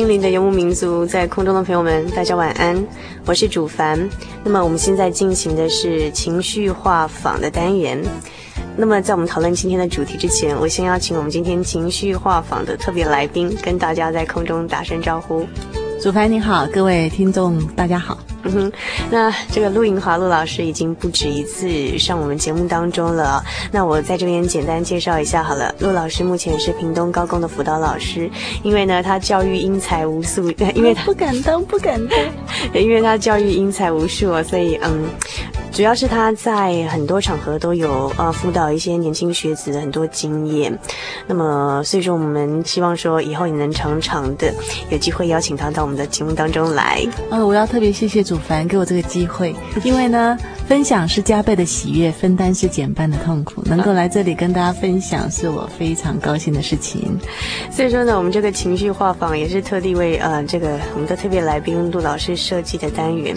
心灵的游牧民族，在空中的朋友们，大家晚安，我是主凡。那么我们现在进行的是情绪画舫的单元。那么在我们讨论今天的主题之前，我先邀请我们今天情绪画舫的特别来宾，跟大家在空中打声招呼。主凡你好，各位听众大家好。嗯哼，那这个陆银华陆老师已经不止一次上我们节目当中了。那我在这边简单介绍一下好了。陆老师目前是屏东高工的辅导老师，因为呢他教育英才无数，因为他不敢当不敢当，因为他教育英才无数，所以嗯，主要是他在很多场合都有呃辅导一些年轻学子的很多经验。那么所以说我们希望说以后也能常常的有机会邀请他到我们的节目当中来。呃，我要特别谢谢。祖凡给我这个机会，因为呢，分享是加倍的喜悦，分担是减半的痛苦。能够来这里跟大家分享，是我非常高兴的事情。所以说呢，我们这个情绪画舫也是特地为呃这个我们的特别来宾陆老师设计的单元。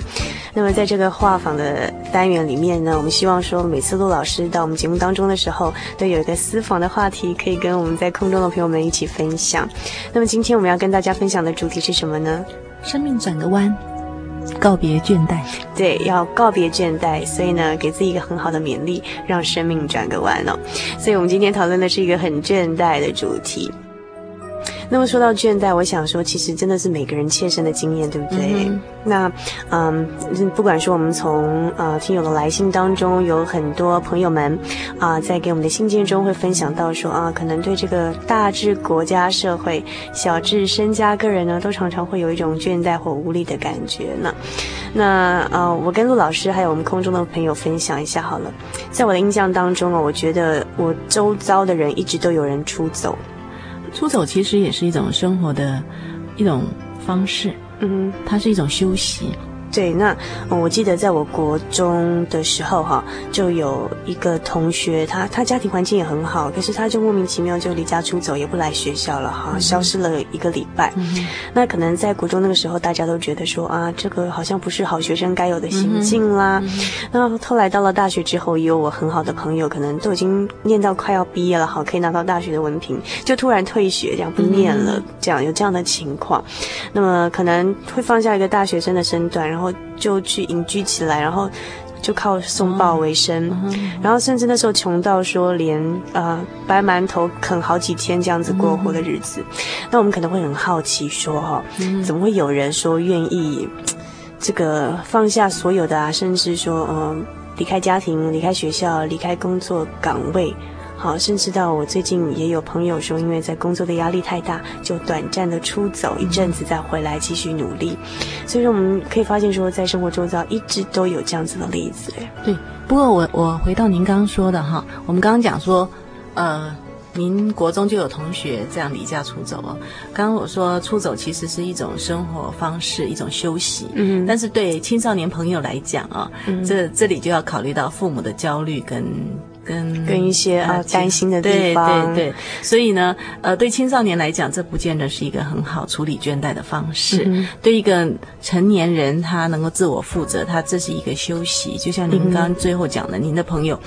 那么在这个画舫的单元里面呢，我们希望说每次陆老师到我们节目当中的时候，都有一个私房的话题可以跟我们在空中的朋友们一起分享。那么今天我们要跟大家分享的主题是什么呢？生命转个弯。告别倦怠，对，要告别倦怠，所以呢，给自己一个很好的勉励，让生命转个弯哦。所以我们今天讨论的是一个很倦怠的主题。那么说到倦怠，我想说，其实真的是每个人切身的经验，对不对？嗯、那，嗯，不管说我们从呃听友的来信当中，有很多朋友们啊、呃，在给我们的信件中会分享到说啊，可能对这个大至国家社会，小至身家个人呢，都常常会有一种倦怠或无力的感觉呢。那呃，我跟陆老师还有我们空中的朋友分享一下好了，在我的印象当中啊，我觉得我周遭的人一直都有人出走。出走其实也是一种生活的一种方式，嗯，它是一种休息。对，那嗯，我记得在我国中的时候哈，就有一个同学，他他家庭环境也很好，可是他就莫名其妙就离家出走，也不来学校了哈，消失了一个礼拜。嗯、那可能在国中那个时候，大家都觉得说啊，这个好像不是好学生该有的行径啦。嗯、那后来到了大学之后，也有我很好的朋友，可能都已经念到快要毕业了，好，可以拿到大学的文凭，就突然退学，这样不念了，嗯、这样有这样的情况。那么可能会放下一个大学生的身段，然后。然后就去隐居起来，然后就靠送报为生，嗯、然后甚至那时候穷到说连呃白馒头啃好几天这样子过活的日子。嗯、那我们可能会很好奇说哈，嗯、怎么会有人说愿意这个放下所有的啊，甚至说嗯、呃、离开家庭、离开学校、离开工作岗位。好，甚至到我最近也有朋友说，因为在工作的压力太大，就短暂的出走一阵子，再回来继续努力。所以说，我们可以发现说，在生活周遭一直都有这样子的例子。对，不过我我回到您刚刚说的哈，我们刚刚讲说，呃，您国中就有同学这样离家出走哦。刚刚我说出走其实是一种生活方式，一种休息。嗯，但是对青少年朋友来讲啊，嗯，这这里就要考虑到父母的焦虑跟。跟跟一些啊担心的地方，对对对，所以呢，呃，对青少年来讲，这不见得是一个很好处理倦怠的方式。嗯、对一个成年人，他能够自我负责，他这是一个休息。就像您刚刚最后讲的，嗯、您的朋友，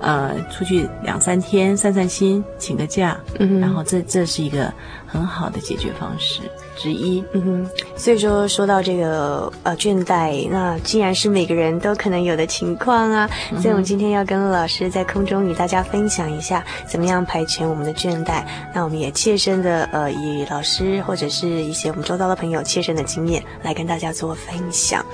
呃，出去两三天散散心，请个假，嗯，然后这这是一个很好的解决方式。之一，嗯哼，所以说说到这个呃倦怠，那既然是每个人都可能有的情况啊，所以我们今天要跟老师在空中与大家分享一下，怎么样排遣我们的倦怠。那我们也切身的呃以老师或者是一些我们周遭的朋友切身的经验来跟大家做分享。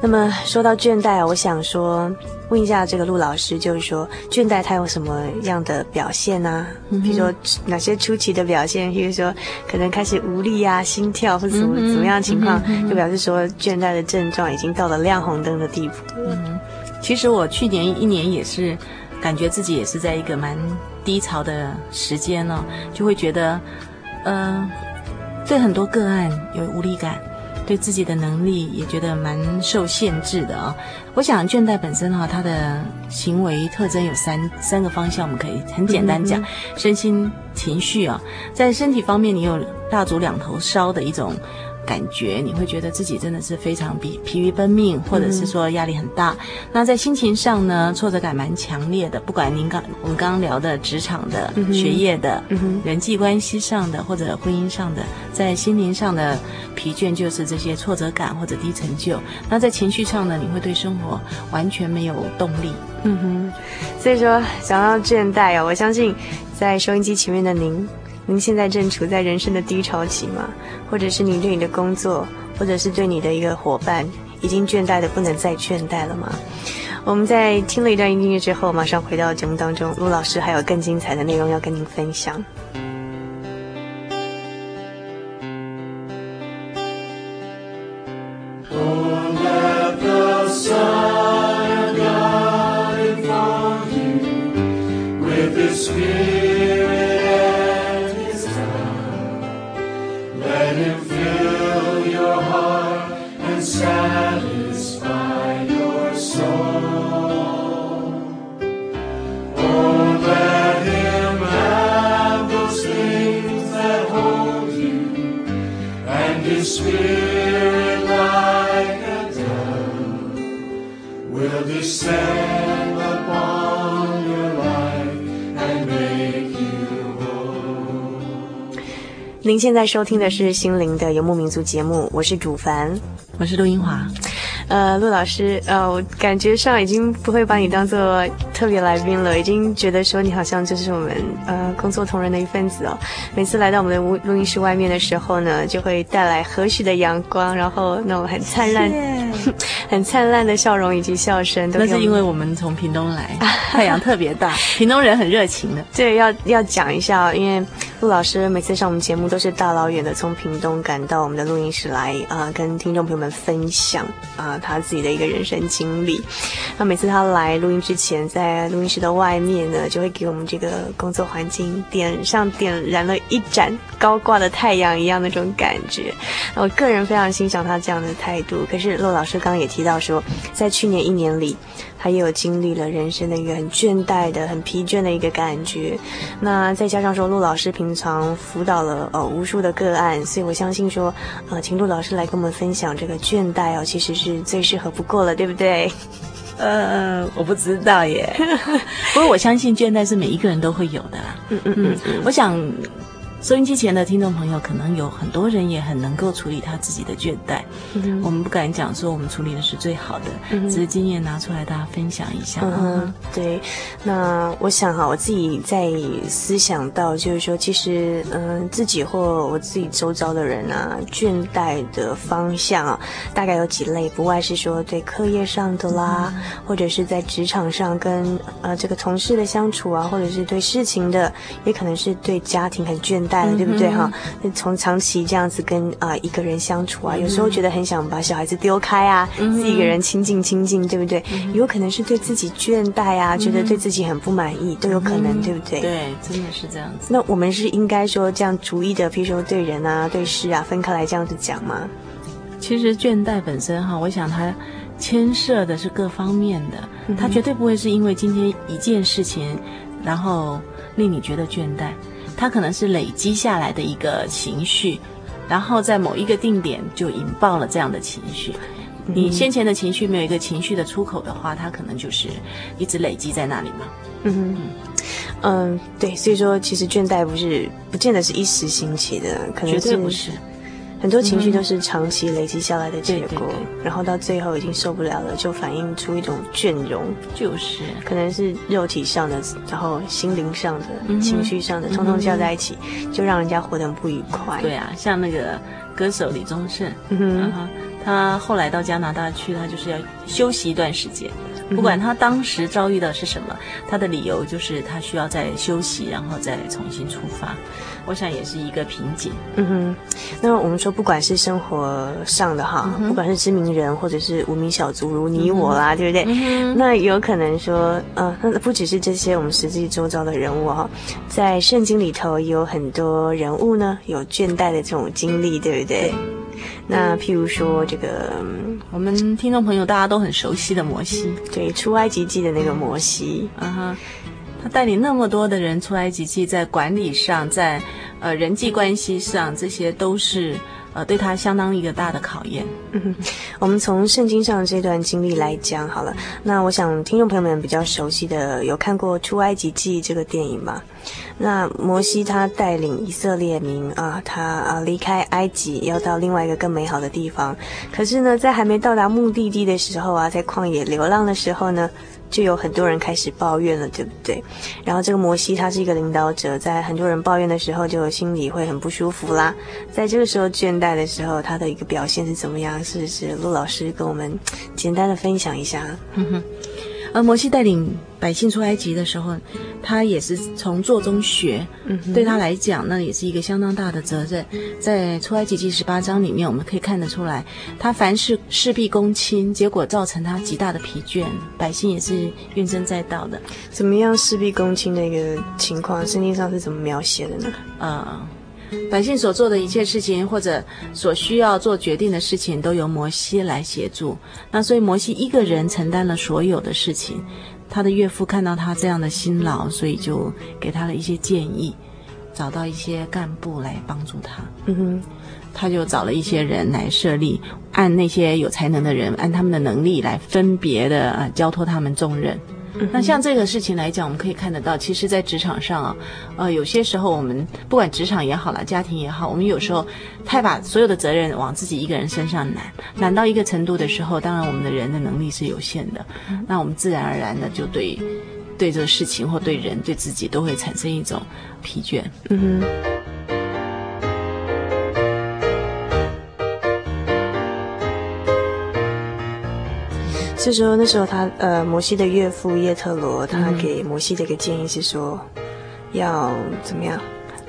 那么说到倦怠，我想说。问一下这个陆老师，就是说倦怠它有什么样的表现呢？比如说哪些出奇的表现？比如说可能开始无力啊、心跳或者什么怎么样的情况，就表示说倦怠的症状已经到了亮红灯的地步。嗯，其实我去年一年也是感觉自己也是在一个蛮低潮的时间哦，就会觉得，呃，对很多个案有无力感。对自己的能力也觉得蛮受限制的啊、哦。我想倦怠本身哈、哦，它的行为特征有三三个方向，我们可以很简单讲：嗯嗯身心、情绪啊、哦。在身体方面，你有蜡烛两头烧的一种。感觉你会觉得自己真的是非常疲疲于奔命，或者是说压力很大。嗯、那在心情上呢，挫折感蛮强烈的。不管您刚我们刚刚聊的职场的、嗯、学业的、嗯、人际关系上的，或者婚姻上的，在心灵上的疲倦，就是这些挫折感或者低成就。那在情绪上呢，你会对生活完全没有动力。嗯哼，所以说想要倦怠啊、哦，我相信在收音机前面的您。您现在正处在人生的低潮期吗？或者是你对你的工作，或者是对你的一个伙伴，已经倦怠的不能再倦怠了吗？我们在听了一段音乐之后，马上回到节目当中，陆老师还有更精彩的内容要跟您分享。您现在收听的是《心灵的游牧民族》节目，我是主凡，我是陆英华。呃，陆老师，呃，我感觉上已经不会把你当做特别来宾了，已经觉得说你好像就是我们呃工作同仁的一份子哦。每次来到我们的录录音室外面的时候呢，就会带来和煦的阳光，然后那种很灿烂、谢 很灿烂的笑容以及笑声。都那是因为我们从屏东来，太阳特别大，屏东人很热情的。对，要要讲一下，因为陆老师每次上我们节目都是大老远的从屏东赶到我们的录音室来啊、跟听众朋友们分享啊。他自己的一个人生经历，那每次他来录音之前，在录音室的外面呢，就会给我们这个工作环境点上点燃了一盏高挂的太阳一样那种感觉。那我个人非常欣赏他这样的态度。可是陆老师刚刚也提到说，在去年一年里，他也有经历了人生的一个很倦怠的、很疲倦的一个感觉。那再加上说，陆老师平常辅导了呃无数的个案，所以我相信说，呃，请陆老师来跟我们分享这个倦怠哦，其实是最适合不过了，对不对？呃，我不知道耶。不过我相信倦怠是每一个人都会有的啦。嗯嗯嗯嗯，我想。收音机前的听众朋友，可能有很多人也很能够处理他自己的倦怠。嗯，我们不敢讲说我们处理的是最好的，嗯，只是经验拿出来大家分享一下。嗯，对。那我想哈，我自己在思想到，就是说，其实嗯，自己或我自己周遭的人啊，倦怠的方向啊，大概有几类，不外是说对课业上的啦，嗯，或者是在职场上跟呃这个同事的相处啊，或者是对事情的，也可能是对家庭很倦。带了，对不对哈？从长期这样子跟啊、呃、一个人相处啊，有时候觉得很想把小孩子丢开啊，自己一个人亲近亲近，对不对？有可能是对自己倦怠啊，觉得对自己很不满意，都有可能，对不对？对，真的是这样子。那我们是应该说这样逐一的，譬如说对人啊、对事啊，分开来这样子讲吗？其实倦怠本身哈，我想它牵涉的是各方面的，它绝对不会是因为今天一件事情，然后令你觉得倦怠，他可能是累积下来的一个情绪，然后在某一个定点就引爆了这样的情绪。你先前的情绪没有一个情绪的出口的话，它可能就是一直累积在那里嘛。嗯，嗯，对，所以说其实倦怠不是不见得是一时兴起的，可能绝对不是。很多情绪都是长期累积下来的结果，然后到最后已经受不了了，就反映出一种倦容，就是。可能是肉体上的，然后心灵上的、嗯、情绪上的，通通加在一起，嗯、就让人家活得很不愉快。对啊，像那个歌手李宗盛，嗯哼，嗯他后来到加拿大去，他就是要休息一段时间。不管他当时遭遇的是什么，他的理由就是他需要再休息，然后再重新出发。我想也是一个瓶颈。嗯哼，那我们说，不管是生活上的哈，嗯、不管是知名人或者是无名小卒如你我啦，嗯、对不对？嗯、那有可能说，呃，那不只是这些我们实际周遭的人物哈，在圣经里头也有很多人物呢，有倦怠的这种经历，对不对？对那譬如说，这个我们听众朋友大家都很熟悉的摩西，对，出埃及记的那个摩西，啊哈，他带领那么多的人出埃及记，在管理上，在呃人际关系上，这些都是。呃，对他相当一个大的考验。嗯，我们从圣经上这段经历来讲好了。那我想听众朋友们比较熟悉的，有看过《出埃及记》这个电影吗？那摩西他带领以色列民啊，他啊离开埃及，要到另外一个更美好的地方。可是呢，在还没到达目的地的时候啊，在旷野流浪的时候呢，就有很多人开始抱怨了，对不对？然后这个摩西他是一个领导者，在很多人抱怨的时候，就心里会很不舒服啦。在这个时候倦怠的时候，他的一个表现是怎么样？是不是陆老师跟我们简单的分享一下？哼哼。而摩西带领百姓出埃及的时候，他也是从做中学。嗯，对他来讲，那也是一个相当大的责任。在出埃及记十八章里面，我们可以看得出来，他凡事事必躬亲，结果造成他极大的疲倦，百姓也是怨声载道的。怎么样事必躬亲的一个情况？圣经上是怎么描写的呢？呃。百姓所做的一切事情，或者所需要做决定的事情，都由摩西来协助。那所以摩西一个人承担了所有的事情。他的岳父看到他这样的辛劳，所以就给他了一些建议，找到一些干部来帮助他。嗯哼，他就找了一些人来设立，按那些有才能的人，按他们的能力来分别的啊交托他们重任。那像这个事情来讲，我们可以看得到，其实，在职场上啊，呃，有些时候我们不管职场也好啦，家庭也好，我们有时候太把所有的责任往自己一个人身上揽，揽到一个程度的时候，当然我们的人的能力是有限的，那我们自然而然的就对对这个事情或对人对自己都会产生一种疲倦。嗯哼。这时候，那时候他呃，摩西的岳父叶特罗，他给摩西的一个建议是说，要怎么样？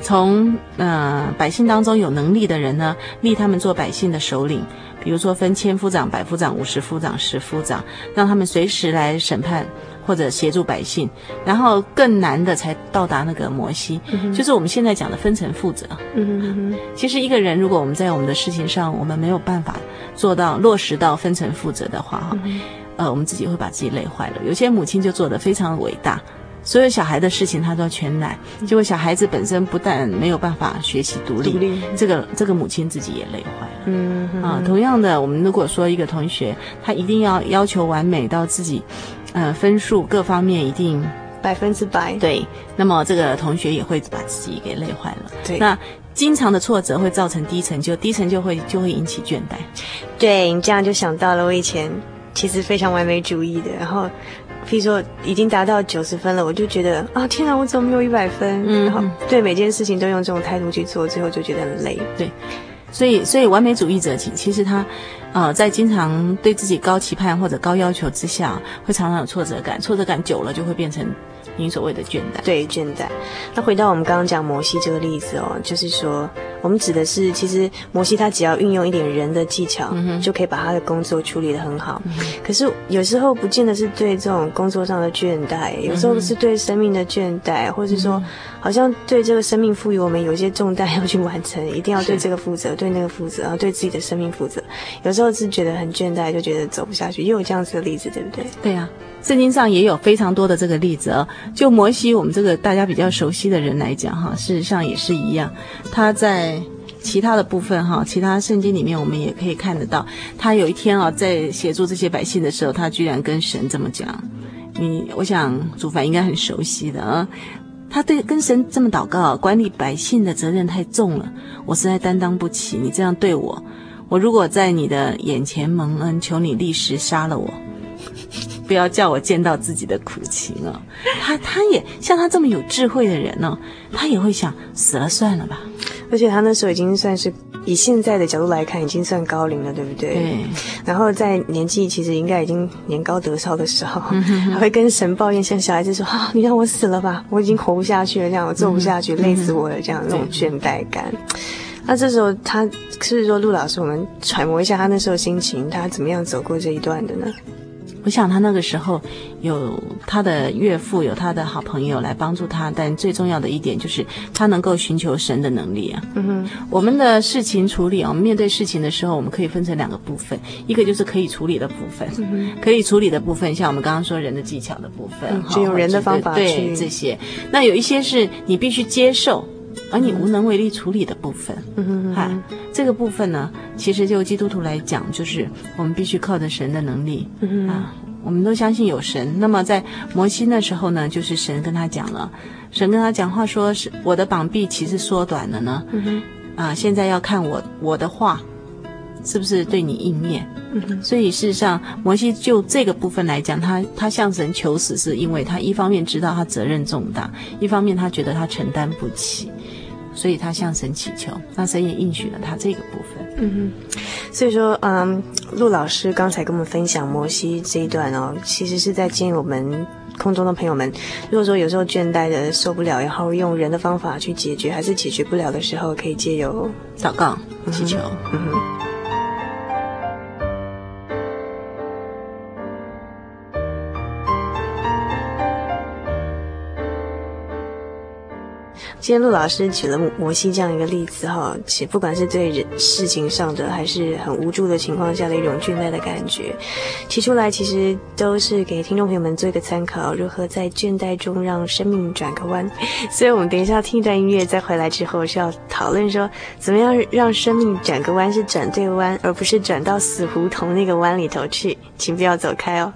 从呃百姓当中有能力的人呢，立他们做百姓的首领，比如说分千夫长、百夫长、五十夫长、十夫长，让他们随时来审判或者协助百姓。然后更难的才到达那个摩西，嗯、就是我们现在讲的分层负责。其实一个人，如果我们在我们的事情上，我们没有办法做到落实到分层负责的话，哈、嗯。呃，我们自己会把自己累坏了。有些母亲就做得非常伟大，所有小孩的事情她都要全揽，结果小孩子本身不但没有办法学习独立，独立这个这个母亲自己也累坏了。嗯啊，同样的，我们如果说一个同学他一定要要求完美到自己，呃，分数各方面一定百分之百，对，那么这个同学也会把自己给累坏了。对，那经常的挫折会造成低成就，低成就会就会引起倦怠。对，你这样就想到了我以前。其实非常完美主义的，然后，譬如说已经达到九十分了，我就觉得啊，天哪，我怎么没有一百分？嗯，然后对每件事情都用这种态度去做，最后就觉得很累。对，所以，所以完美主义者其其实他，呃，在经常对自己高期盼或者高要求之下，会常常有挫折感，挫折感久了就会变成。您所谓的倦怠，对倦怠。那回到我们刚刚讲摩西这个例子哦，就是说，我们指的是，其实摩西他只要运用一点人的技巧，嗯、就可以把他的工作处理得很好。嗯、可是有时候不见得是对这种工作上的倦怠，有时候是对生命的倦怠，或者是说，好像对这个生命赋予我们有些重担要去完成，一定要对这个负责，对那个负责，然后对自己的生命负责。有时时候是觉得很倦怠，就觉得走不下去，也有这样子的例子，对不对？对啊，圣经上也有非常多的这个例子哦。就摩西，我们这个大家比较熟悉的人来讲哈，事实上也是一样。他在其他的部分哈，其他圣经里面我们也可以看得到，他有一天啊，在协助这些百姓的时候，他居然跟神这么讲：“你，我想祖凡应该很熟悉的啊。”他对跟神这么祷告，管理百姓的责任太重了，我实在担当不起。你这样对我，我如果在你的眼前蒙恩，求你立时杀了我，不要叫我见到自己的苦情哦！他他也像他这么有智慧的人呢，他也会想死了算了吧。而且他那时候已经算是以现在的角度来看，已经算高龄了，对不对？对。然后在年纪其实应该已经年高德劭的时候，还、嗯、会跟神抱怨，像小孩子说：“啊，你让我死了吧，我已经活不下去了，这样我做不下去，嗯、累死我了，这样那种倦怠感。”那这时候他是不是说陆老师，我们揣摩一下他那时候心情，他怎么样走过这一段的呢？我想他那个时候有他的岳父，有他的好朋友来帮助他，但最重要的一点就是他能够寻求神的能力啊。嗯哼，我们的事情处理啊，我们面对事情的时候，我们可以分成两个部分，一个就是可以处理的部分，嗯，可以处理的部分，像我们刚刚说人的技巧的部分，就用人的方法去对这些。那有一些是你必须接受。而你无能为力处理的部分，嗯哈，这个部分呢，其实就基督徒来讲，就是我们必须靠着神的能力，嗯啊，我们都相信有神。那么在摩西那时候呢，就是神跟他讲了，神跟他讲话说：“是我的膀臂其实缩短了呢，嗯，啊，现在要看我我的话是不是对你应验。”嗯，所以事实上，摩西就这个部分来讲，他他向神求死，是因为他一方面知道他责任重大，一方面他觉得他承担不起。所以他向神祈求，那神也应许了他这个部分。嗯哼，所以说，嗯，陆老师刚才跟我们分享摩西这一段哦，其实是在建议我们空中的朋友们，如果说有时候倦怠的受不了，然后用人的方法去解决，还是解决不了的时候，可以借由祷告祈求。嗯哼。今天陆老师举了摩西这样一个例子哈，其实不管是对人事情上的，还是很无助的情况下的一种倦怠的感觉，提出来其实都是给听众朋友们做一个参考，如何在倦怠中让生命转个弯。所以我们等一下听一段音乐，再回来之后是要讨论说，怎么样让生命转个弯，是转对弯，而不是转到死胡同那个弯里头去。请不要走开哦。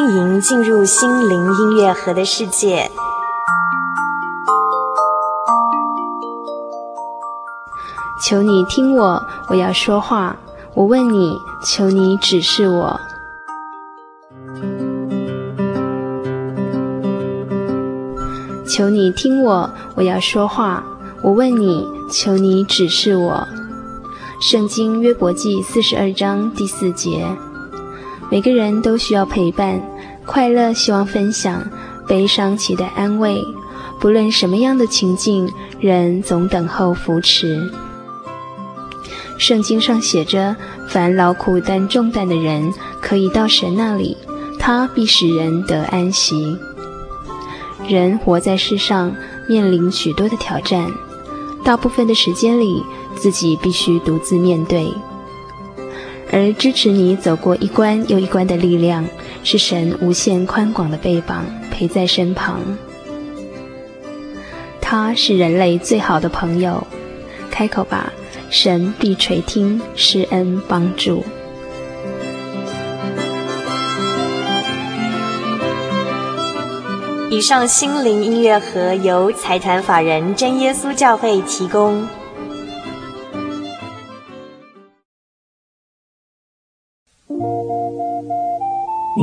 欢迎进入心灵音乐盒的世界。求你听我，我要说话。我问你，求你指示我。求你听我，我要说话。我问你，求你指示我。圣经约伯记四十二章第四节。每个人都需要陪伴，快乐希望分享，悲伤期待安慰。不论什么样的情境，人总等候扶持。圣经上写着：“凡劳苦担重担的人，可以到神那里，他必使人得安息。”人活在世上，面临许多的挑战，大部分的时间里，自己必须独自面对。而支持你走过一关又一关的力量，是神无限宽广的臂膀，陪在身旁。他是人类最好的朋友，开口吧，神必垂听，施恩帮助。以上心灵音乐盒由财团法人真耶稣教会提供。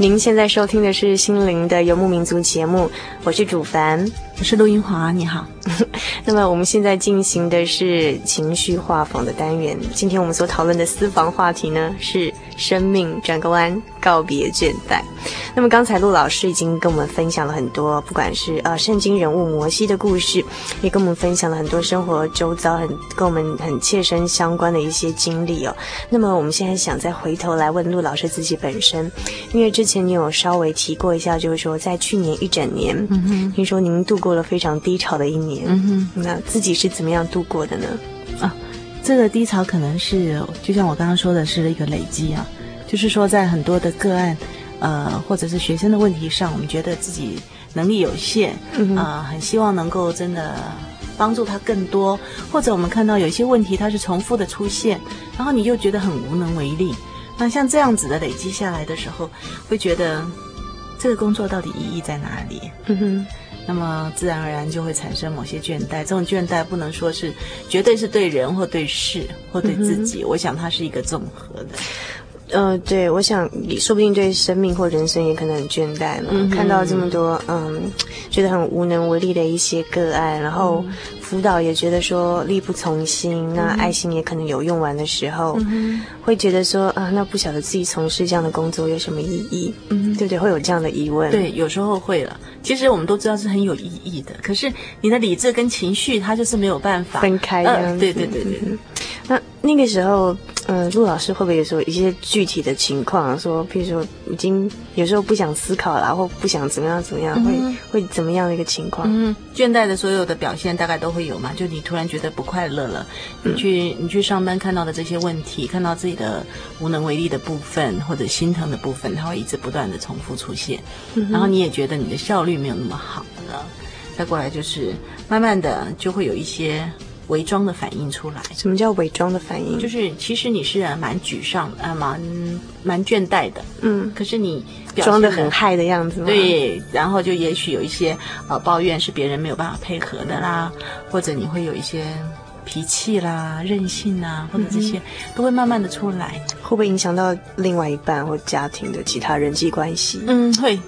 您现在收听的是《心灵的游牧民族》节目，我是主凡，我是陆英华，你好。那么我们现在进行的是情绪画舫的单元，今天我们所讨论的私房话题呢是。生命转个弯，告别倦怠。那么刚才陆老师已经跟我们分享了很多，不管是呃圣经人物摩西的故事，也跟我们分享了很多生活周遭很跟我们很切身相关的一些经历哦。那么我们现在想再回头来问陆老师自己本身，因为之前你有稍微提过一下，就是说在去年一整年，嗯哼，听说您度过了非常低潮的一年，嗯哼，那自己是怎么样度过的呢？啊。这个低潮可能是，就像我刚刚说的，是一个累积啊，就是说在很多的个案，呃，或者是学生的问题上，我们觉得自己能力有限，啊、嗯呃，很希望能够真的帮助他更多，或者我们看到有一些问题它是重复的出现，然后你又觉得很无能为力。那像这样子的累积下来的时候，会觉得这个工作到底意义在哪里？嗯哼。那么自然而然就会产生某些倦怠，这种倦怠不能说是绝对是对人或对事或对自己，嗯、我想它是一个综合的。呃，对，我想你说不定对生命或人生也可能很倦怠嘛。嗯、看到这么多，嗯，觉得很无能为力的一些个案，然后辅导也觉得说力不从心，嗯、那爱心也可能有用完的时候，嗯、会觉得说啊，那不晓得自己从事这样的工作有什么意义？嗯，对不对？会有这样的疑问。对，有时候会了。其实我们都知道是很有意义的，可是你的理智跟情绪，它就是没有办法分开的。呃，对对对对。那那个时候。嗯，陆老师会不会有时候一些具体的情况，说，譬如说已经有时候不想思考了，或不想怎么样怎么样，会、嗯、会怎么样的一个情况？嗯，倦怠的所有的表现大概都会有嘛，就你突然觉得不快乐了，你去你去上班看到的这些问题，看到自己的无能为力的部分或者心疼的部分，它会一直不断的重复出现，嗯、然后你也觉得你的效率没有那么好了，再过来就是慢慢的就会有一些。伪装的反应出来，什么叫伪装的反应？就是其实你是蛮沮丧，啊，蛮蛮倦怠的，嗯，可是你装的很嗨的样子？对，然后就也许有一些呃抱怨是别人没有办法配合的啦，或者你会有一些脾气啦、任性啊，或者这些都会慢慢的出来，会不会影响到另外一半或家庭的其他人际关系？嗯，会。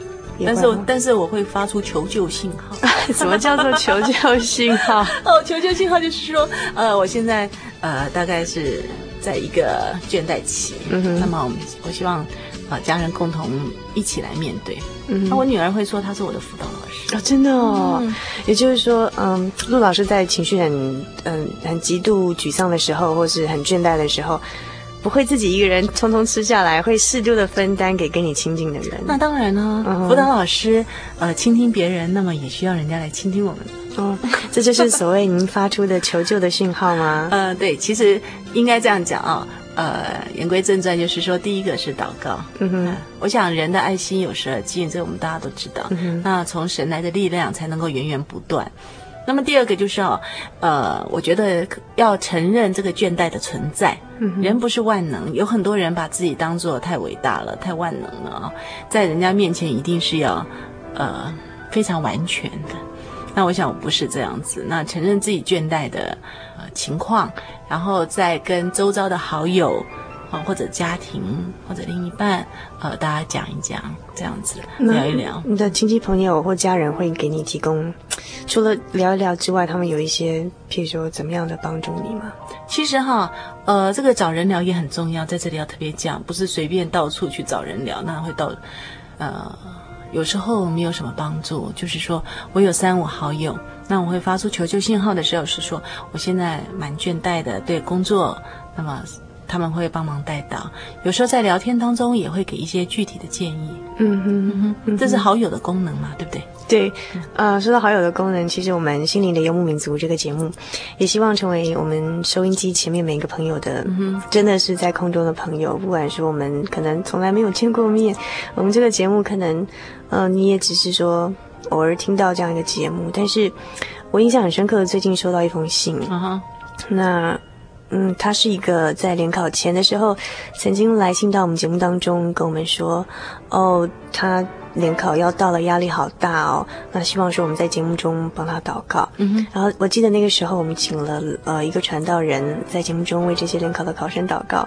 但是，但是我会发出求救信号。什么叫做求救信号？哦，求救信号就是说，呃，我现在呃大概是在一个倦怠期。嗯。那么，我们我希望呃家人共同一起来面对。嗯。那我女儿会说，她是我的辅导老师。哦，真的哦。嗯。也就是说，嗯，陆老师在情绪很嗯很极度沮丧的时候，或是很倦怠的时候。不会自己一个人匆匆吃下来，会适度的分担给跟你亲近的人。那当然呢，嗯、辅导老师呃倾听别人，那么也需要人家来倾听我们。哦，这就是所谓您发出的求救的讯号吗？呃，对，其实应该这样讲啊、哦。呃，言归正传，就是说，第一个是祷告。嗯哼、呃，我想人的爱心有时而尽，这我们大家都知道。嗯，那从神来的力量才能够源源不断。那么第二个就是哦，呃，我觉得要承认这个倦怠的存在。嗯，人不是万能，有很多人把自己当做太伟大了、太万能了啊，在人家面前一定是要呃非常完全的。那我想我不是这样子。那承认自己倦怠的呃情况，然后再跟周遭的好友。或者家庭，或者另一半，呃，大家讲一讲，这样子聊一聊。你的亲戚朋友或家人会给你提供，除了聊一聊之外，他们有一些，譬如说怎么样的帮助你吗？其实哈，呃，这个找人聊也很重要，在这里要特别讲，不是随便到处去找人聊，那会到，呃，有时候没有什么帮助。就是说我有三五好友，那我会发出求救信号的时候，是说我现在蛮倦怠的，对工作，那么。他们会帮忙带到，有时候在聊天当中也会给一些具体的建议。嗯哼，嗯哼，这是好友的功能嘛，对不对？对，呃，说到好友的功能，其实我们心灵的游牧民族这个节目，也希望成为我们收音机前面每一个朋友的，嗯、真的是在空中的朋友。不管是我们可能从来没有见过面，我们这个节目可能，呃，你也只是说偶尔听到这样一个节目，但是我印象很深刻，最近收到一封信，啊哈，那。嗯，他是一个在联考前的时候，曾经来信到我们节目当中跟我们说，哦，他联考要到了，压力好大哦。那希望说我们在节目中帮他祷告。嗯哼。然后我记得那个时候我们请了呃一个传道人在节目中为这些联考的考生祷告。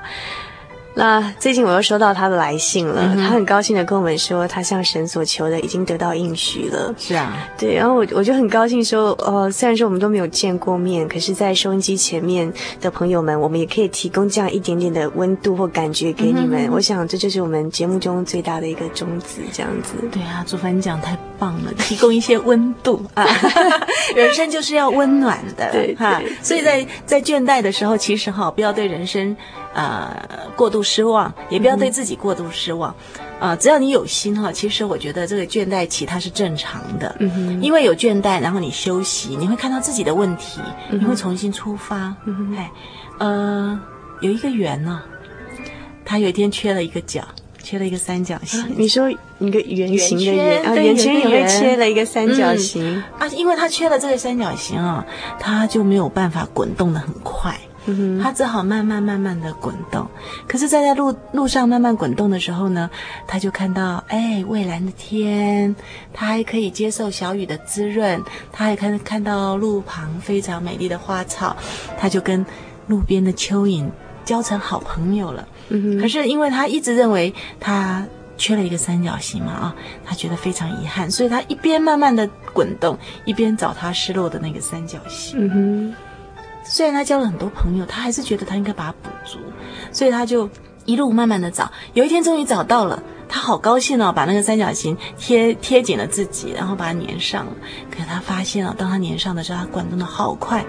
那最近我又收到他的来信了，嗯、他很高兴的跟我们说，他向神所求的已经得到应许了。是啊，对，然后我我就很高兴说，呃，虽然说我们都没有见过面，可是，在收音机前面的朋友们，我们也可以提供这样一点点的温度或感觉给你们。嗯、我想这就是我们节目中最大的一个宗旨，这样子。对啊，祖凡你讲太棒了，提供一些温度啊，人生就是要温暖的，对哈。所以在在倦怠的时候，其实哈，不要对人生。呃，过度失望，也不要对自己过度失望，啊、只要你有心哈，其实我觉得这个倦怠期它是正常的，嗯哼，因为有倦怠，然后你休息，你会看到自己的问题，嗯、你会重新出发，嗯哼，哎，呃，有一个圆呢，他有一天缺了一个角，缺了一个三角形，啊、你说一个圆形的圆啊，圆圈也会缺了一个三角形、嗯、啊，因为他缺了这个三角形啊，他就没有办法滚动的很快。嗯，他只好慢慢慢慢的滚动，可是，在在路路上慢慢滚动的时候呢，他就看到，哎，蔚蓝的天，他还可以接受小雨的滋润，他还看看到路旁非常美丽的花草，他就跟路边的蚯蚓交成好朋友了。嗯，可是因为他一直认为他缺了一个三角形嘛，啊，他觉得非常遗憾，所以他一边慢慢的滚动，一边找他失落的那个三角形。嗯哼。虽然他交了很多朋友，他还是觉得他应该把它补足，所以他就一路慢慢的找。有一天终于找到了，他好高兴哦，把那个三角形贴贴紧了自己，然后把它粘上了。可是他发现哦，当他粘上的时候，他滚动的好快，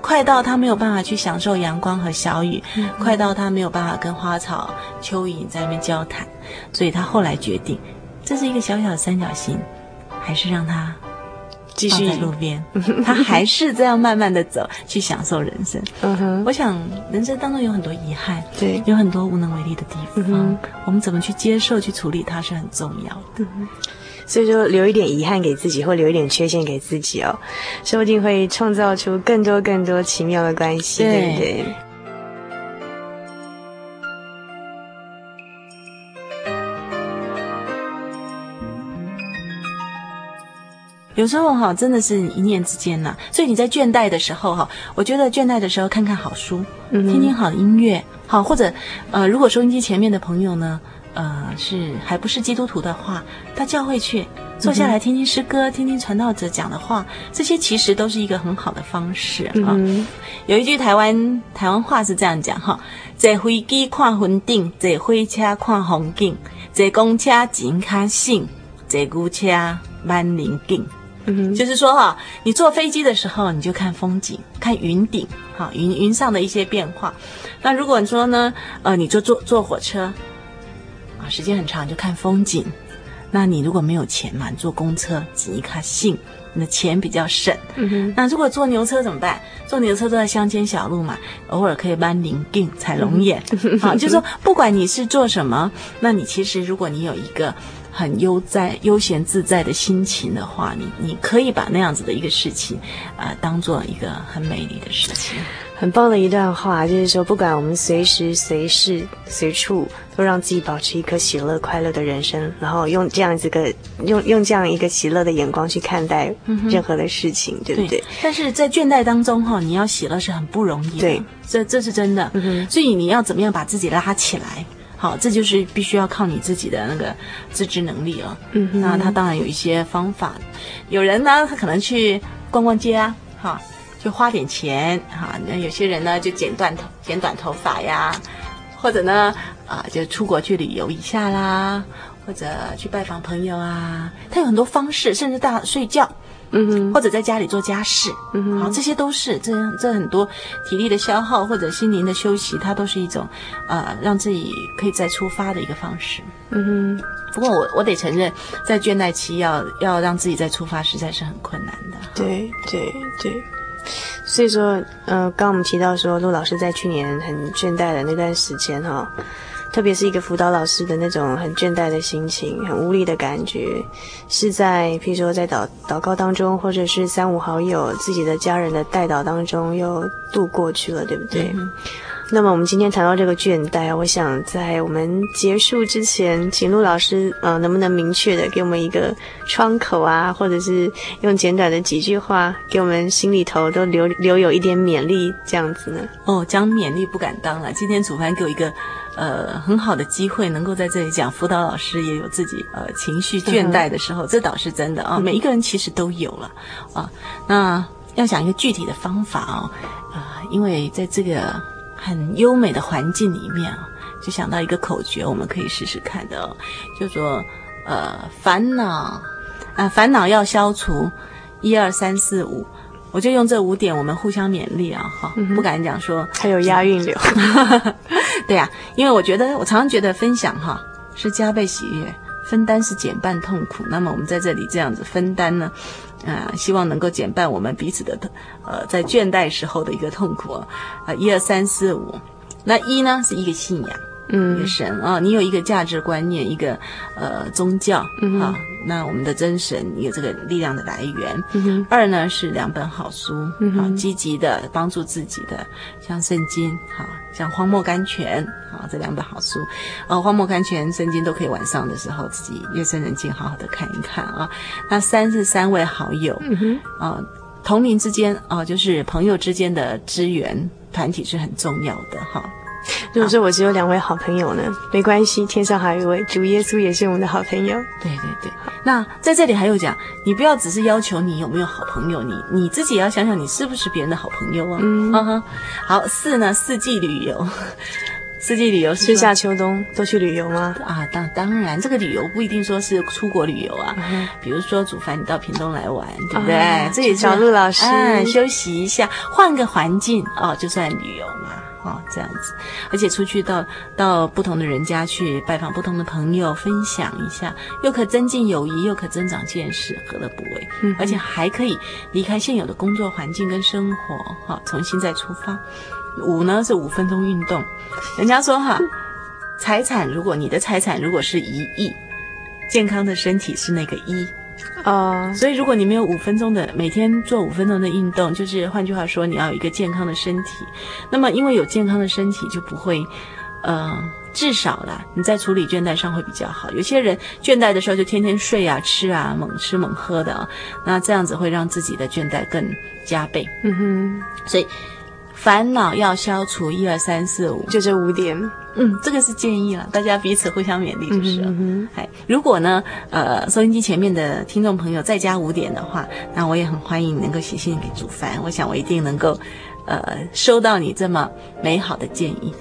快到他没有办法去享受阳光和小雨，嗯、快到他没有办法跟花草、蚯蚓在那边交谈。所以他后来决定，这是一个小小的三角形，还是让他。继续在路边，他还是这样慢慢的走，去享受人生。嗯哼，我想人生当中有很多遗憾，对，有很多无能为力的地方，嗯、我们怎么去接受、去处理它是很重要的。嗯、所以说，留一点遗憾给自己，或留一点缺陷给自己哦，说不定会创造出更多更多奇妙的关系，对，对不对？有时候哈，真的是一念之间呐。所以你在倦怠的时候哈，我觉得倦怠的时候看看好书，听听好音乐，好或者呃，如果收音机前面的朋友呢，呃，是还不是基督徒的话，到教会去坐下来听听诗歌，听听传道者讲的话，这些其实都是一个很好的方式啊。有一句台湾台湾话是这样讲哈：坐飞机看云顶，坐火车看风景，坐公车钱较省，坐牛车慢人紧。嗯，就是说哈，你坐飞机的时候，你就看风景，看云顶，哈，云云上的一些变化。那如果你说呢，呃，你坐坐坐火车，啊，时间很长，就看风景。那你如果没有钱嘛，你坐公车，挤一卡信，你的钱比较省。嗯。那如果坐牛车怎么办？坐牛车坐在乡间小路嘛，偶尔可以搬林径踩龙眼。好，就是说，不管你是做什么，那你其实如果你有一个。很悠哉、悠闲自在的心情的话，你你可以把那样子的一个事情，啊、呃，当做一个很美丽的事情。很棒的一段话，就是说，不管我们随时随事随处，都让自己保持一颗喜乐、快乐的人生，然后用这样子个用用这样一个喜乐的眼光去看待任何的事情，嗯、对不对，对？但是在倦怠当中，哈，你要喜乐是很不容易的，对，这这是真的。嗯，所以你要怎么样把自己拉起来？好，这就是必须要靠你自己的那个自制能力了。嗯，那他当然有一些方法。有人呢，他可能去逛逛街啊，哈，就花点钱哈。那有些人呢，就剪短头、剪短头发呀，或者呢，啊，就出国去旅游一下啦，或者去拜访朋友啊。他有很多方式，甚至大睡觉。嗯哼，或者在家里做家事，嗯哼，好，这些都是这这很多体力的消耗或者心灵的休息，它都是一种，呃，让自己可以再出发的一个方式。嗯哼，不过我我得承认，在倦怠期要要让自己再出发，实在是很困难的。对对对，所以说，呃，刚刚我们提到说，陆老师在去年很倦怠的那段时间，哈。特别是一个辅导老师的那种很倦怠的心情，很无力的感觉，是在譬如说在祷祷告当中，或者是三五好友、自己的家人的带祷当中，又度过去了，对不对？嗯那么我们今天谈到这个倦怠啊，我想在我们结束之前，请陆老师呃，能不能明确的给我们一个窗口啊，或者是用简短的几句话，给我们心里头都留留有一点勉励，这样子呢？哦，讲勉励不敢当了。今天主凡给我一个呃很好的机会，能够在这里讲，辅导老师也有自己呃情绪倦怠的时候，嗯、这倒是真的啊、哦。每一个人其实都有了啊。那要讲一个具体的方法哦，啊、呃，因为在这个。很优美的环境里面啊，就想到一个口诀，我们可以试试看的哦，叫做呃烦恼啊，烦恼要消除，一二三四五，我就用这五点，我们互相勉励啊，哈、嗯，不敢讲说还有押韵流，对呀、因为我觉得我常常觉得分享哈是加倍喜悦，分担是减半痛苦，那么我们在这里这样子分担呢。啊，希望能够减半我们彼此的，呃，在倦怠时候的一个痛苦啊。啊，一二三四五，那一呢是一个信仰。嗯，一个神啊，你有一个价值观念，一个呃宗教，嗯，好，那我们的真神有这个力量的来源。嗯哼，二呢是两本好书，嗯，好，积极的帮助自己的，像圣经，好，像荒漠甘泉，好，这两本好书，呃，荒漠甘泉、圣经都可以晚上的时候自己夜深人静好好的看一看啊。那三是三位好友，嗯哼，啊，同龄之间啊，就是朋友之间的支援团体是很重要的哈。如果说我只有两位好朋友呢，没关系，天上还有一位主耶稣也是我们的好朋友。对对对。那在这里还有讲，你不要只是要求你有没有好朋友，你你自己也要想想你是不是别人的好朋友啊。嗯哈哈。好，四呢，四季旅游，四季旅游是春夏秋冬都去旅游吗？啊，当当然，这个旅游不一定说是出国旅游啊。嗯、比如说，主凡你到屏东来玩，对不对？啊、这也是找陆老师、哎、休息一下，换个环境哦，就算旅游嘛。哦，这样子，而且出去到到不同的人家去拜访不同的朋友，分享一下，又可增进友谊，又可增长见识，何乐不为？嗯，而且还可以离开现有的工作环境跟生活，哈、哦，重新再出发。五呢是五分钟运动，人家说哈，财产如果你的财产如果是一亿，健康的身体是那个一。哦，所以如果你没有五分钟的每天做五分钟的运动，就是换句话说，你要有一个健康的身体。那么，因为有健康的身体，就不会，呃，至少啦，你在处理倦怠上会比较好。有些人倦怠的时候就天天睡啊、吃啊、猛吃猛喝的啊，那这样子会让自己的倦怠更加倍。嗯哼，所以烦恼要消除，一二三四五，就这五点。嗯，这个是建议了，大家彼此互相勉励就是了。嗯哼，如果呢，呃，收音机前面的听众朋友再加五点的话，那我也很欢迎你能够写信给主凡，我想我一定能够。呃，收到你这么美好的建议。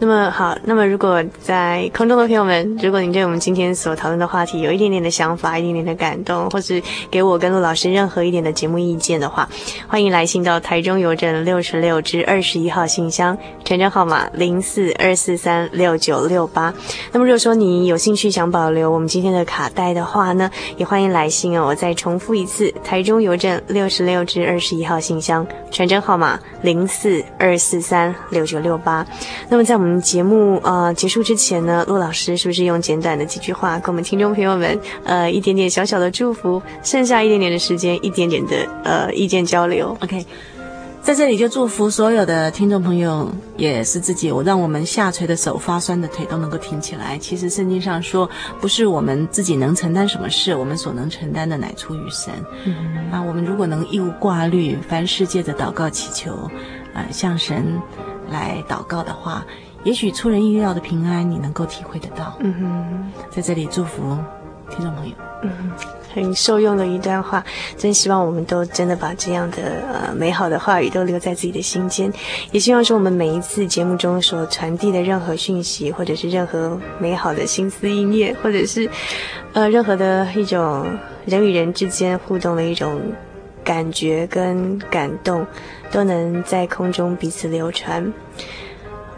那么好，那么如果在空中的朋友们，如果你对我们今天所讨论的话题有一点点的想法，一点点的感动，或是给我跟陆老师任何一点的节目意见的话，欢迎来信到台中邮政六十六至二十一号信箱，传真号码零四二四三六九六八。那么如果说你有兴趣想保留我们今天的卡带的话呢，也欢迎来信哦。我再重复一次，台中邮政六十六至二十一号信箱，传真号码零。四二四三六九六八。那么在我们节目呃结束之前呢，陆老师是不是用简短的几句话，给我们听众朋友们呃一点点小小的祝福，剩下一点点的时间，一点点的呃意见交流。OK，在这里就祝福所有的听众朋友，也是自己，我让我们下垂的手、发酸的腿都能够挺起来。其实圣经上说，不是我们自己能承担什么事，我们所能承担的乃出于神。嗯，那我们如果能一无挂虑，凡世界的祷告祈求。呃，向神来祷告的话，也许出人意料的平安，你能够体会得到。嗯哼，在这里祝福听众朋友。嗯哼，很受用的一段话，真希望我们都真的把这样的呃美好的话语都留在自己的心间，也希望说我们每一次节目中所传递的任何讯息，或者是任何美好的心思意念，或者是呃任何的一种人与人之间互动的一种。感觉跟感动，都能在空中彼此流传。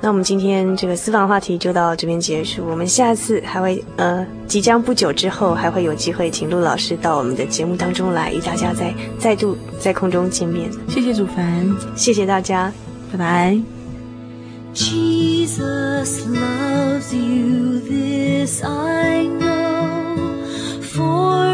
那我们今天这个私房话题就到这边结束。我们下次还会呃，即将不久之后还会有机会请陆老师到我们的节目当中来，与大家再再度在空中见面。谢谢主凡，谢谢大家，拜拜。Jesus loves you, this I know, for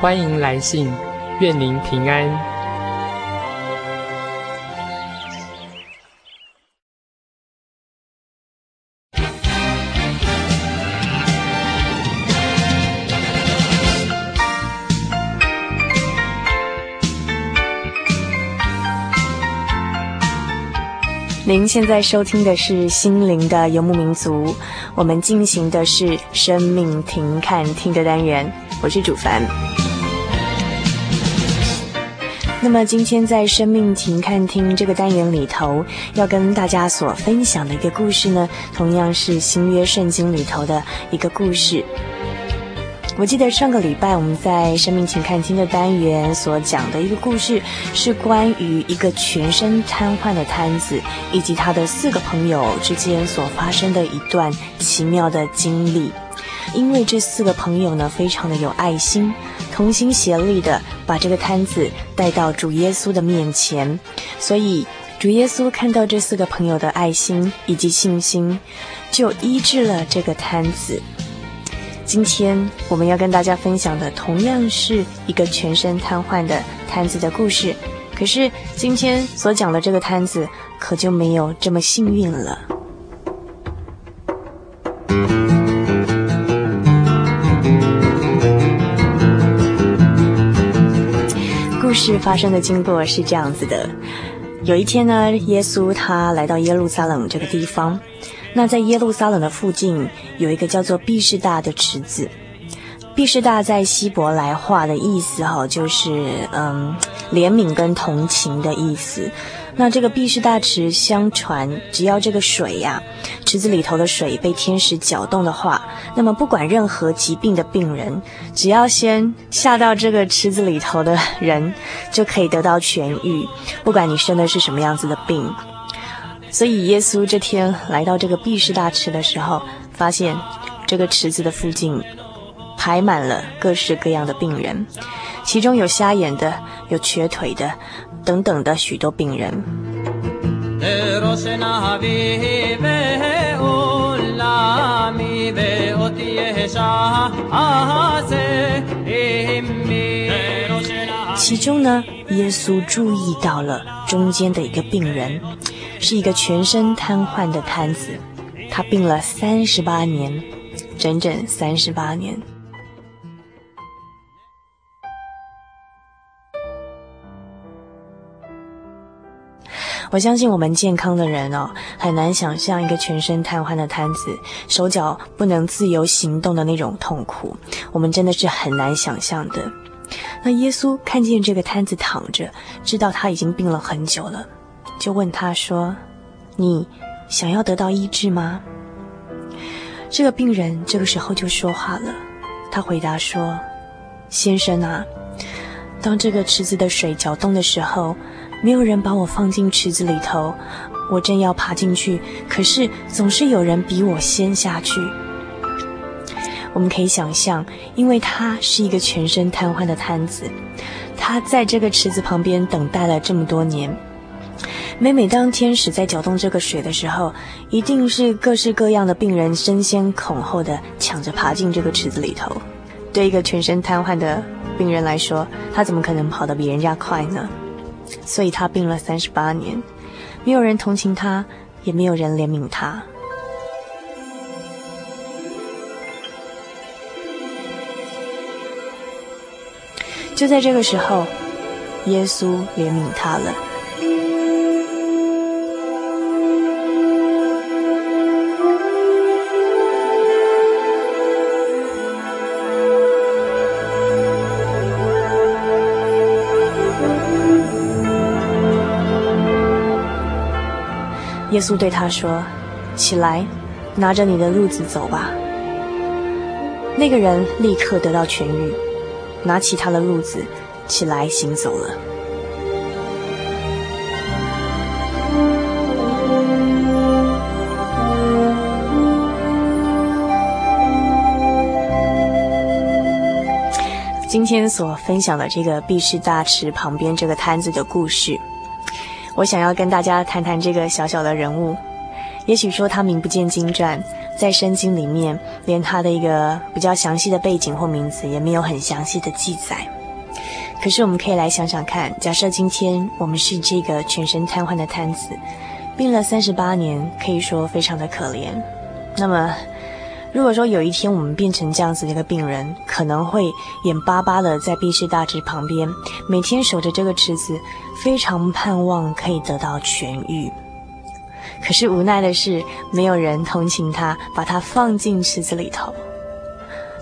欢迎来信，愿您平安。您现在收听的是《心灵的游牧民族》，我们进行的是生命停看听的单元，我是主凡。那么今天在生命停看听这个单元里头，要跟大家所分享的一个故事呢，同样是新约圣经里头的一个故事。我记得上个礼拜我们在生命停看听的单元所讲的一个故事，是关于一个全身瘫痪的瘫子以及他的四个朋友之间所发生的一段奇妙的经历。因为这四个朋友呢，非常的有爱心，同心协力的把这个瘫子带到主耶稣的面前，所以主耶稣看到这四个朋友的爱心以及信心，就医治了这个瘫子。今天我们要跟大家分享的，同样是一个全身瘫痪的瘫子的故事。可是今天所讲的这个瘫子，可就没有这么幸运了。事发生的经过是这样子的：有一天呢，耶稣他来到耶路撒冷这个地方。那在耶路撒冷的附近有一个叫做毕士大的池子，毕士大在希伯来话的意思哈，就是嗯怜悯跟同情的意思。那这个毕士大池，相传只要这个水呀，池子里头的水被天使搅动的话，那么不管任何疾病的病人，只要先下到这个池子里头的人，就可以得到痊愈，不管你生的是什么样子的病。所以，耶稣这天来到这个毕士大池的时候，发现这个池子的附近排满了各式各样的病人，其中有瞎眼的，有瘸腿的，等等的许多病人。其中呢，耶稣注意到了中间的一个病人。是一个全身瘫痪的瘫子，他病了三十八年，整整三十八年。我相信我们健康的人哦，很难想象一个全身瘫痪的瘫子，手脚不能自由行动的那种痛苦，我们真的是很难想象的。那耶稣看见这个瘫子躺着，知道他已经病了很久了，就问他说：“你想要得到医治吗？”这个病人这个时候就说话了，他回答说：“先生啊，当这个池子的水搅动的时候，没有人把我放进池子里头，我正要爬进去，可是总是有人比我先下去。”我们可以想象，因为他是一个全身瘫痪的瘫子，他在这个池子旁边等待了这么多年。每每当天使在搅动这个水的时候，一定是各式各样的病人争先恐后的抢着爬进这个池子里头。对一个全身瘫痪的病人来说，他怎么可能跑得比人家快呢？所以他病了三十八年，没有人同情他，也没有人怜悯他。就在这个时候，耶稣怜悯他了。耶稣对他说：“起来，拿着你的褥子走吧。”那个人立刻得到痊愈。拿起他的褥子，起来行走了。今天所分享的这个毕士大池旁边这个摊子的故事，我想要跟大家谈谈这个小小的人物。也许说他名不见经传。在圣经里面，连他的一个比较详细的背景或名字也没有很详细的记载。可是我们可以来想想看，假设今天我们是这个全身瘫痪的瘫子，病了三十八年，可以说非常的可怜。那么，如果说有一天我们变成这样子的一个病人，可能会眼巴巴的在毕士大池旁边，每天守着这个池子，非常盼望可以得到痊愈。可是无奈的是，没有人同情他，把他放进池子里头。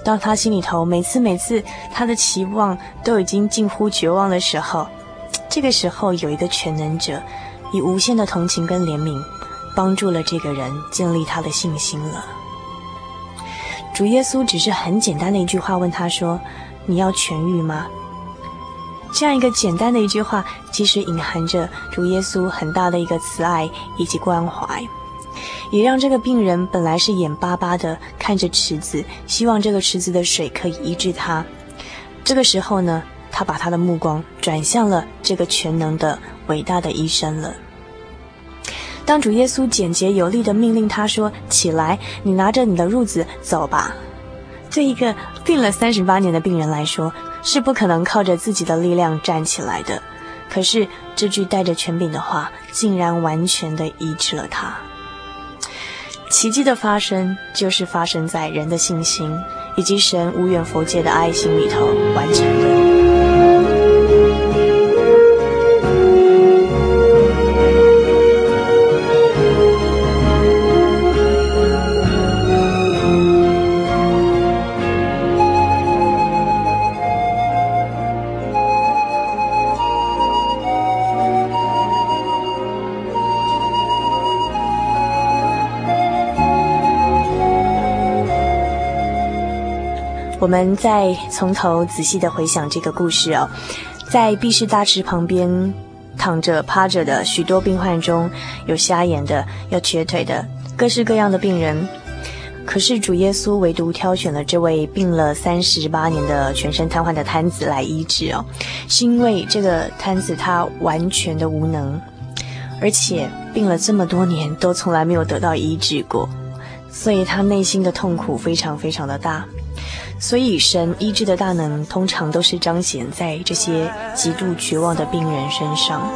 当他心里头每次每次他的期望都已经近乎绝望的时候，这个时候有一个全能者，以无限的同情跟怜悯，帮助了这个人建立他的信心了。主耶稣只是很简单的一句话问他说：“你要痊愈吗？”这样一个简单的一句话，其实隐含着主耶稣很大的一个慈爱以及关怀，也让这个病人本来是眼巴巴的看着池子，希望这个池子的水可以医治他。这个时候呢，他把他的目光转向了这个全能的伟大的医生了。当主耶稣简洁有力的命令他说：“起来，你拿着你的褥子走吧。”对一个病了三十八年的病人来说，是不可能靠着自己的力量站起来的，可是这句带着权柄的话，竟然完全的医治了他。奇迹的发生，就是发生在人的信心以及神无远弗届的爱心里头完成的。我们再从头仔细的回想这个故事哦，在毕士大池旁边躺着趴着的许多病患中，有瞎眼的，有瘸腿的，各式各样的病人。可是主耶稣唯独挑选了这位病了三十八年的全身瘫痪的瘫子来医治哦，是因为这个瘫子他完全的无能，而且病了这么多年都从来没有得到医治过，所以他内心的痛苦非常非常的大。所以，神医治的大能通常都是彰显在这些极度绝望的病人身上。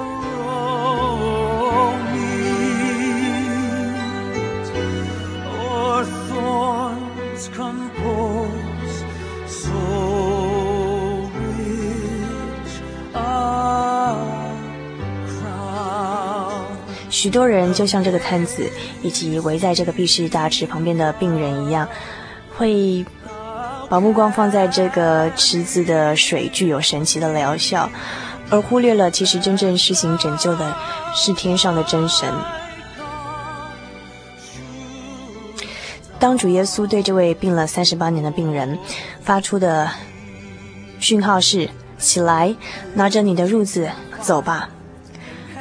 许多人就像这个摊子，以及围在这个毕士大池旁边的病人一样，会。把目光放在这个池子的水具有神奇的疗效，而忽略了其实真正施行拯救的是天上的真神。当主耶稣对这位病了三十八年的病人发出的讯号是“起来，拿着你的褥子走吧”，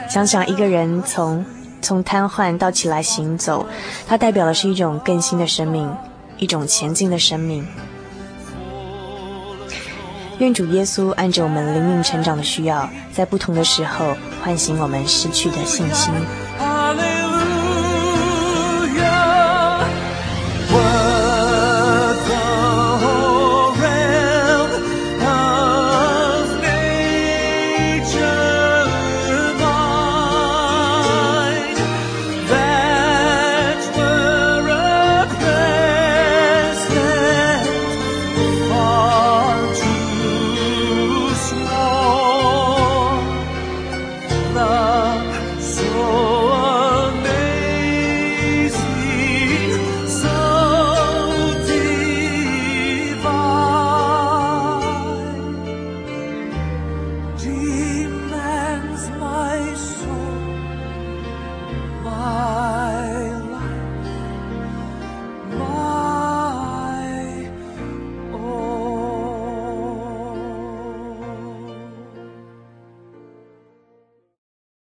想想一个人从从瘫痪到起来行走，它代表的是一种更新的生命，一种前进的生命。愿主耶稣按着我们灵命成长的需要，在不同的时候唤醒我们失去的信心。